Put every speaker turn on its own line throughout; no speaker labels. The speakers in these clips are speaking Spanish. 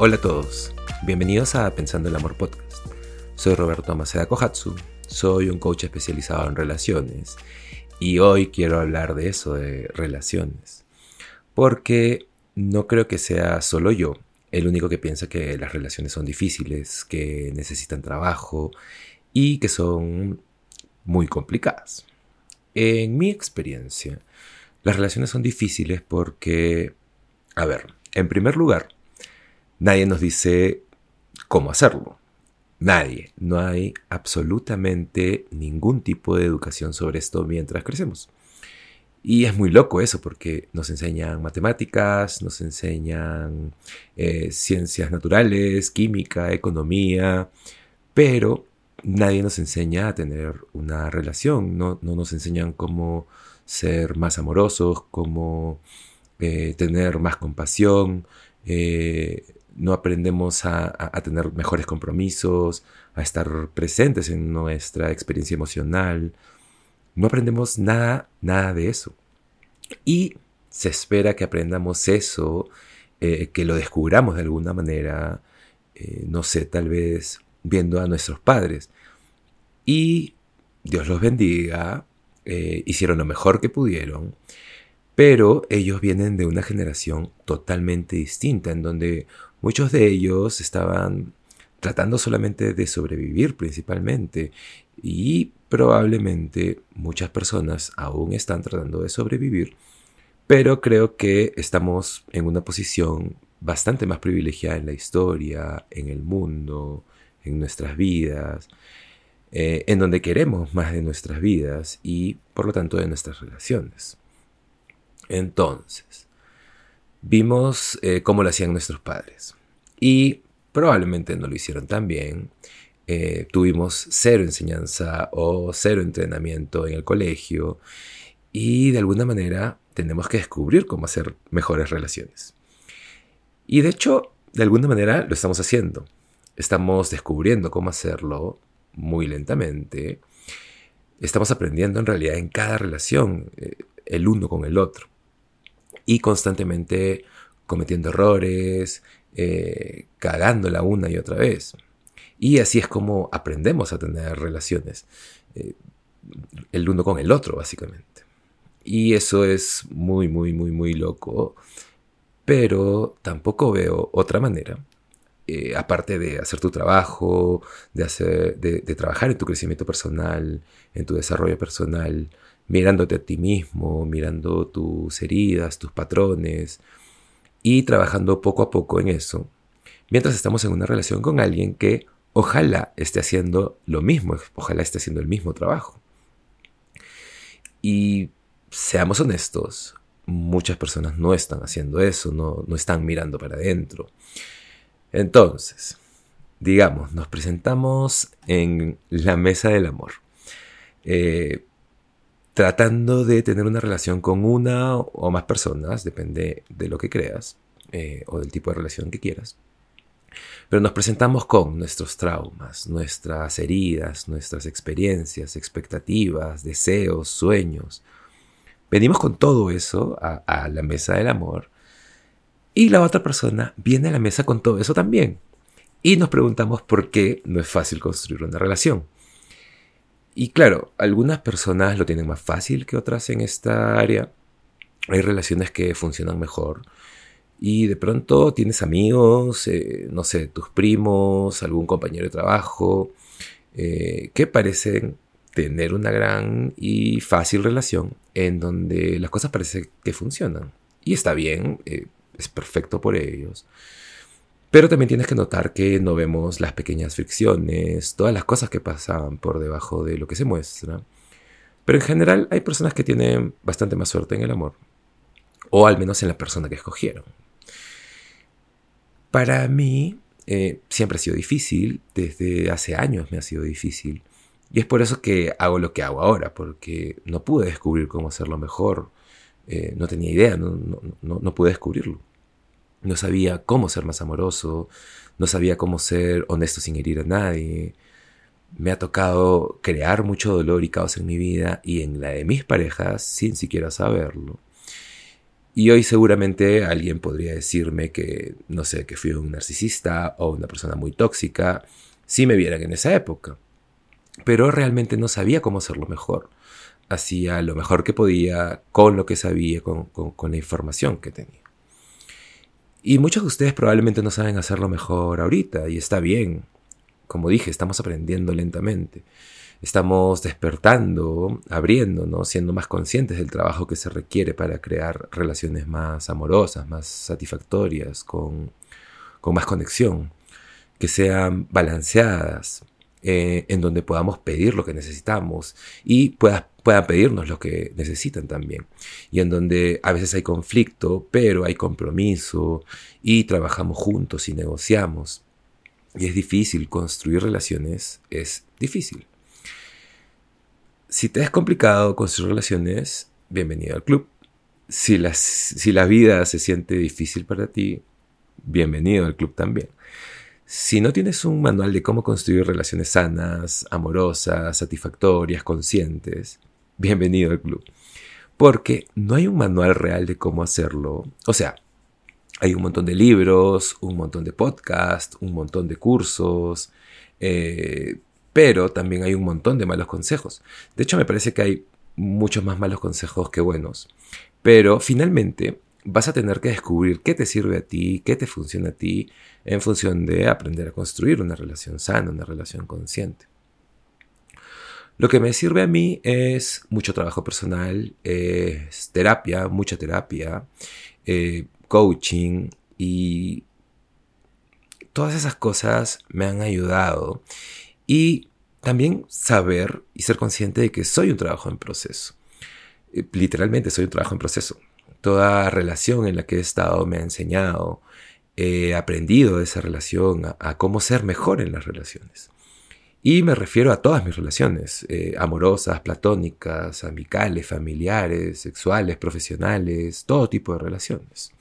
Hola a todos, bienvenidos a Pensando el Amor Podcast. Soy Roberto Maceda Kohatsu, soy un coach especializado en relaciones y hoy quiero hablar de eso, de relaciones. Porque no creo que sea solo yo el único que piensa que las relaciones son difíciles, que necesitan trabajo y que son muy complicadas. En mi experiencia, las relaciones son difíciles porque, a ver, en primer lugar, nadie nos dice cómo hacerlo. Nadie. No hay absolutamente ningún tipo de educación sobre esto mientras crecemos. Y es muy loco eso porque nos enseñan matemáticas, nos enseñan eh, ciencias naturales, química, economía, pero nadie nos enseña a tener una relación, no, nos enseñan cómo ser más amorosos, cómo eh, tener más compasión, eh, no aprendemos a, tener mejores compromisos, a estar presentes en nuestra experiencia emocional. No aprendemos nada, nada de eso. Y se espera que aprendamos eso, eh, que lo descubramos de alguna manera, eh, no sé, tal vez viendo a nuestros padres. Y Dios los bendiga, eh, hicieron lo mejor que pudieron, pero ellos vienen de una generación totalmente distinta, en donde muchos de ellos estaban tratando solamente de sobrevivir principalmente y probablemente muchas personas aún están tratando de sobrevivir, pero creo que estamos en una posición bastante más privilegiada en la historia, en el mundo, en nuestras vidas, eh, en donde queremos más de nuestras vidas y por lo tanto de nuestras relaciones. Entonces, vimos eh, cómo lo hacían nuestros padres y probablemente no lo hicieron tan bien. Eh, tuvimos cero enseñanza o cero entrenamiento en el colegio y de alguna manera tenemos que descubrir cómo hacer mejores relaciones. Y de hecho, de alguna manera lo estamos haciendo. Estamos descubriendo cómo hacerlo muy lentamente. Estamos aprendiendo en realidad en cada relación, eh, el uno con el otro. Y constantemente cometiendo errores, eh, cagándola una y otra vez. Y así es como aprendemos a tener relaciones, eh, el uno con el otro, básicamente. Y eso es muy, muy, muy, muy loco. Pero tampoco veo otra manera, eh, aparte de hacer tu trabajo, de, hacer, de, de trabajar en tu crecimiento personal, en tu desarrollo personal, mirándote a ti mismo, mirando tus heridas, tus patrones, y trabajando poco a poco en eso, mientras estamos en una relación con alguien que ojalá esté haciendo lo mismo, ojalá esté haciendo el mismo trabajo. Y seamos honestos, muchas personas no están haciendo eso, no, están mirando para adentro. Entonces, digamos, nos presentamos en la mesa del amor, eh, tratando de tener una relación con una o más personas, depende de lo que creas eh, o del tipo de relación que quieras. Pero nos presentamos con nuestros traumas, nuestras heridas, nuestras experiencias, expectativas, deseos, sueños. Venimos con todo eso a, la mesa del amor y la otra persona viene a la mesa con todo eso también. Y nos preguntamos por qué no es fácil construir una relación. Y claro, algunas personas lo tienen más fácil que otras en esta área. Hay relaciones que funcionan mejor y de pronto tienes amigos, eh, no sé, tus primos, algún compañero de trabajo, eh, que parecen tener una gran y fácil relación en donde las cosas parecen que funcionan. Y está bien, eh, es perfecto por ellos. Pero también tienes que notar que no vemos las pequeñas fricciones, todas las cosas que pasan por debajo de lo que se muestra. Pero en general hay personas que tienen bastante más suerte en el amor. O al menos en la persona que escogieron. Para mí eh, siempre ha sido difícil, desde hace años me ha sido difícil. Y es por eso que hago lo que hago ahora, porque no pude descubrir cómo hacerlo mejor. Eh, no tenía idea, no, no, pude descubrirlo. No sabía cómo ser más amoroso, no sabía cómo ser honesto sin herir a nadie. Me ha tocado crear mucho dolor y caos en mi vida y en la de mis parejas sin siquiera saberlo. Y hoy seguramente alguien podría decirme que, no sé, que fui un narcisista o una persona muy tóxica, si me vieran en esa época. Pero realmente no sabía cómo hacerlo mejor. Hacía lo mejor que podía con lo que sabía, con, con la información que tenía. Y muchos de ustedes probablemente no saben hacerlo mejor ahorita, y está bien. Como dije, estamos aprendiendo lentamente estamos despertando, abriéndonos, siendo más conscientes del trabajo que se requiere para crear relaciones más amorosas, más satisfactorias, con, más conexión, que sean balanceadas, eh, en donde podamos pedir lo que necesitamos y puedan pedirnos lo que necesitan también. Y en donde a veces hay conflicto, pero hay compromiso y trabajamos juntos y negociamos. Y es difícil construir relaciones, es difícil. Si te es complicado construir relaciones, bienvenido al club. Si, si la vida se siente difícil para ti, bienvenido al club también. Si no tienes un manual de cómo construir relaciones sanas, amorosas, satisfactorias, conscientes, bienvenido al club. Porque no hay un manual real de cómo hacerlo. O sea, hay un montón de libros, un montón de podcasts, un montón de cursos, eh, pero también hay un montón de malos consejos. De hecho, me parece que hay muchos más malos consejos que buenos. Pero finalmente vas a tener que descubrir qué te sirve a ti, qué te funciona a ti, en función de aprender a construir una relación sana, una relación consciente. Lo que me sirve a mí es mucho trabajo personal, es terapia, mucha terapia, eh, coaching y todas esas cosas me han ayudado y también saber y ser consciente de que soy un trabajo en proceso. Eh, literalmente soy un trabajo en proceso. Toda relación en la que he estado me ha enseñado, he aprendido de esa relación, a, cómo ser mejor en las relaciones. Y me refiero a todas mis relaciones, eh, amorosas, platónicas, amicales, familiares, sexuales, profesionales, todo tipo de relaciones.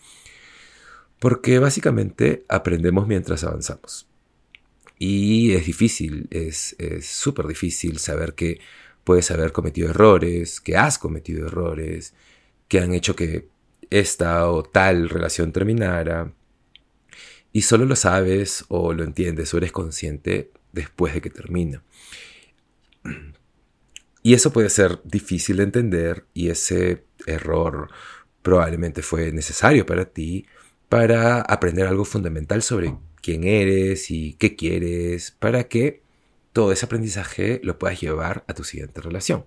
Porque básicamente aprendemos mientras avanzamos. Y es difícil, es súper difícil saber que puedes haber cometido errores, que has cometido errores, que han hecho que esta o tal relación terminara. Y solo lo sabes o lo entiendes o eres consciente después de que termina. Y eso puede ser difícil de entender y ese error probablemente fue necesario para ti para aprender algo fundamental sobre quién eres y qué quieres, para que todo ese aprendizaje lo puedas llevar a tu siguiente relación.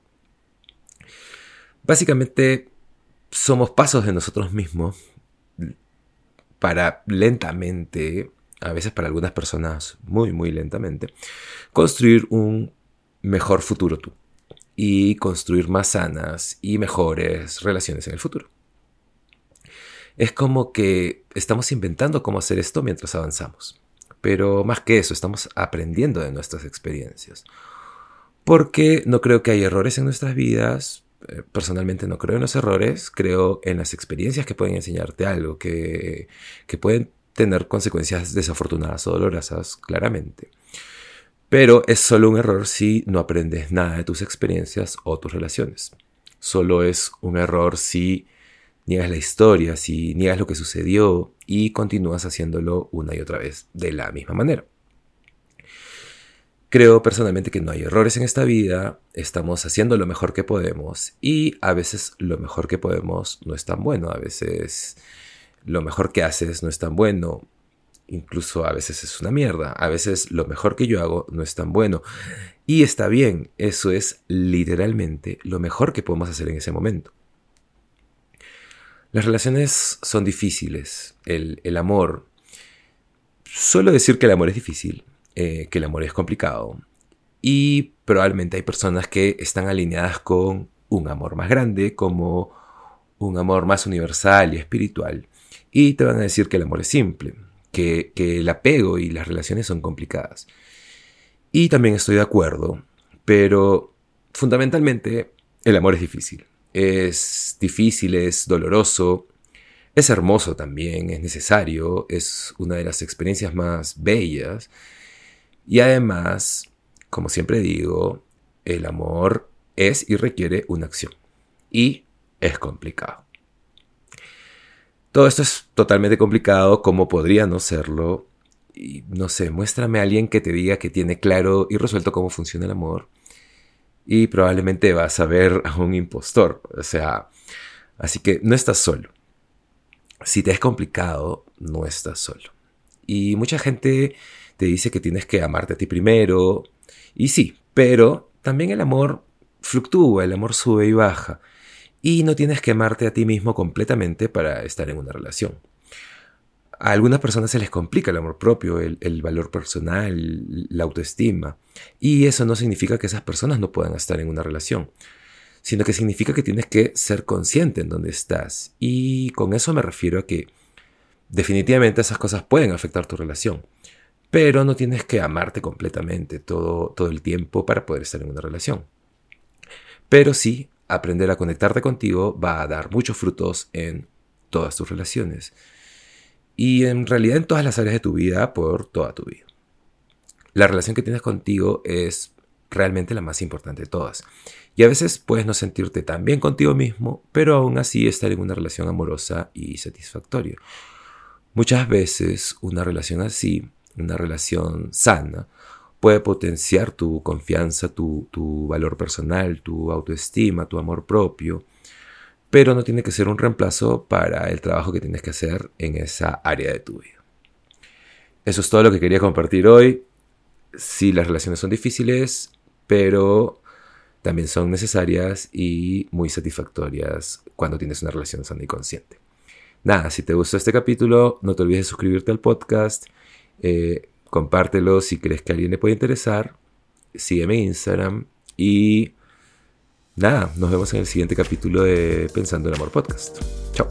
Básicamente somos pasos de nosotros mismos para lentamente, a veces para algunas personas muy, muy lentamente, construir un mejor futuro tú y construir más sanas y mejores relaciones en el futuro. Es como que estamos inventando cómo hacer esto mientras avanzamos. Pero más que eso, estamos aprendiendo de nuestras experiencias. Porque no creo que hay errores en nuestras vidas. Eh, personalmente no creo en los errores, creo en las experiencias que pueden enseñarte algo, que, que pueden tener consecuencias desafortunadas o dolorosas, claramente. Pero es solo un error si no aprendes nada de tus experiencias o tus relaciones. Solo es un error si niegas la historia, si niegas lo que sucedió y continúas haciéndolo una y otra vez de la misma manera. Creo personalmente que no hay errores en esta vida, estamos haciendo lo mejor que podemos y a veces lo mejor que podemos no es tan bueno, a veces lo mejor que haces no es tan bueno, incluso a veces es una mierda, a veces lo mejor que yo hago no es tan bueno y está bien, eso es literalmente lo mejor que podemos hacer en ese momento. Las relaciones son difíciles, el, amor. Suelo decir que el amor es difícil, eh, que el amor es complicado. Y probablemente hay personas que están alineadas con un amor más grande, como un amor más universal y espiritual. Y te van a decir que el amor es simple, que, que el apego y las relaciones son complicadas. Y también estoy de acuerdo, pero fundamentalmente el amor es difícil es difícil, es doloroso, es hermoso también, es necesario, es una de las experiencias más bellas. Y además, como siempre digo, el amor es y requiere una acción. Y es complicado. Todo esto es totalmente complicado, como podría no serlo. Y no sé, muéstrame a alguien que te diga que tiene claro y resuelto cómo funciona el amor. Y probablemente vas a ver a un impostor. O sea, así que no estás solo. Si te es complicado, no estás solo. Y mucha gente te dice que tienes que amarte a ti primero. Y sí, pero también el amor fluctúa, el amor sube y baja. Y no tienes que amarte a ti mismo completamente para estar en una relación. A algunas personas se les complica el amor propio, el, valor personal, la autoestima. Y eso no significa que esas personas no puedan estar en una relación, sino que significa que tienes que ser consciente en dónde estás. Y con eso me refiero a que definitivamente esas cosas pueden afectar tu relación. Pero no tienes que amarte completamente todo, todo el tiempo para poder estar en una relación. Pero sí aprender a conectarte contigo va a dar muchos frutos en todas tus relaciones. Y en realidad en todas las áreas de tu vida por toda tu vida. La relación que tienes contigo es realmente la más importante de todas. Y a veces puedes no sentirte tan bien contigo mismo, pero aún así estar en una relación amorosa y satisfactoria. Muchas veces una relación así, una relación sana, puede potenciar tu confianza, tu, valor personal, tu autoestima, tu amor propio, pero no tiene que ser un reemplazo para el trabajo que tienes que hacer en esa área de tu vida. Eso es todo lo que quería compartir hoy. Sí, las relaciones son difíciles, pero también son necesarias y muy satisfactorias cuando tienes una relación sana y consciente. Nada, si te gustó este capítulo, no te olvides de suscribirte al podcast. Eh, compártelo si crees que a alguien le puede interesar. Sígueme en Instagram y nada, nos vemos en el siguiente capítulo de Pensando en Amor Podcast. Chao.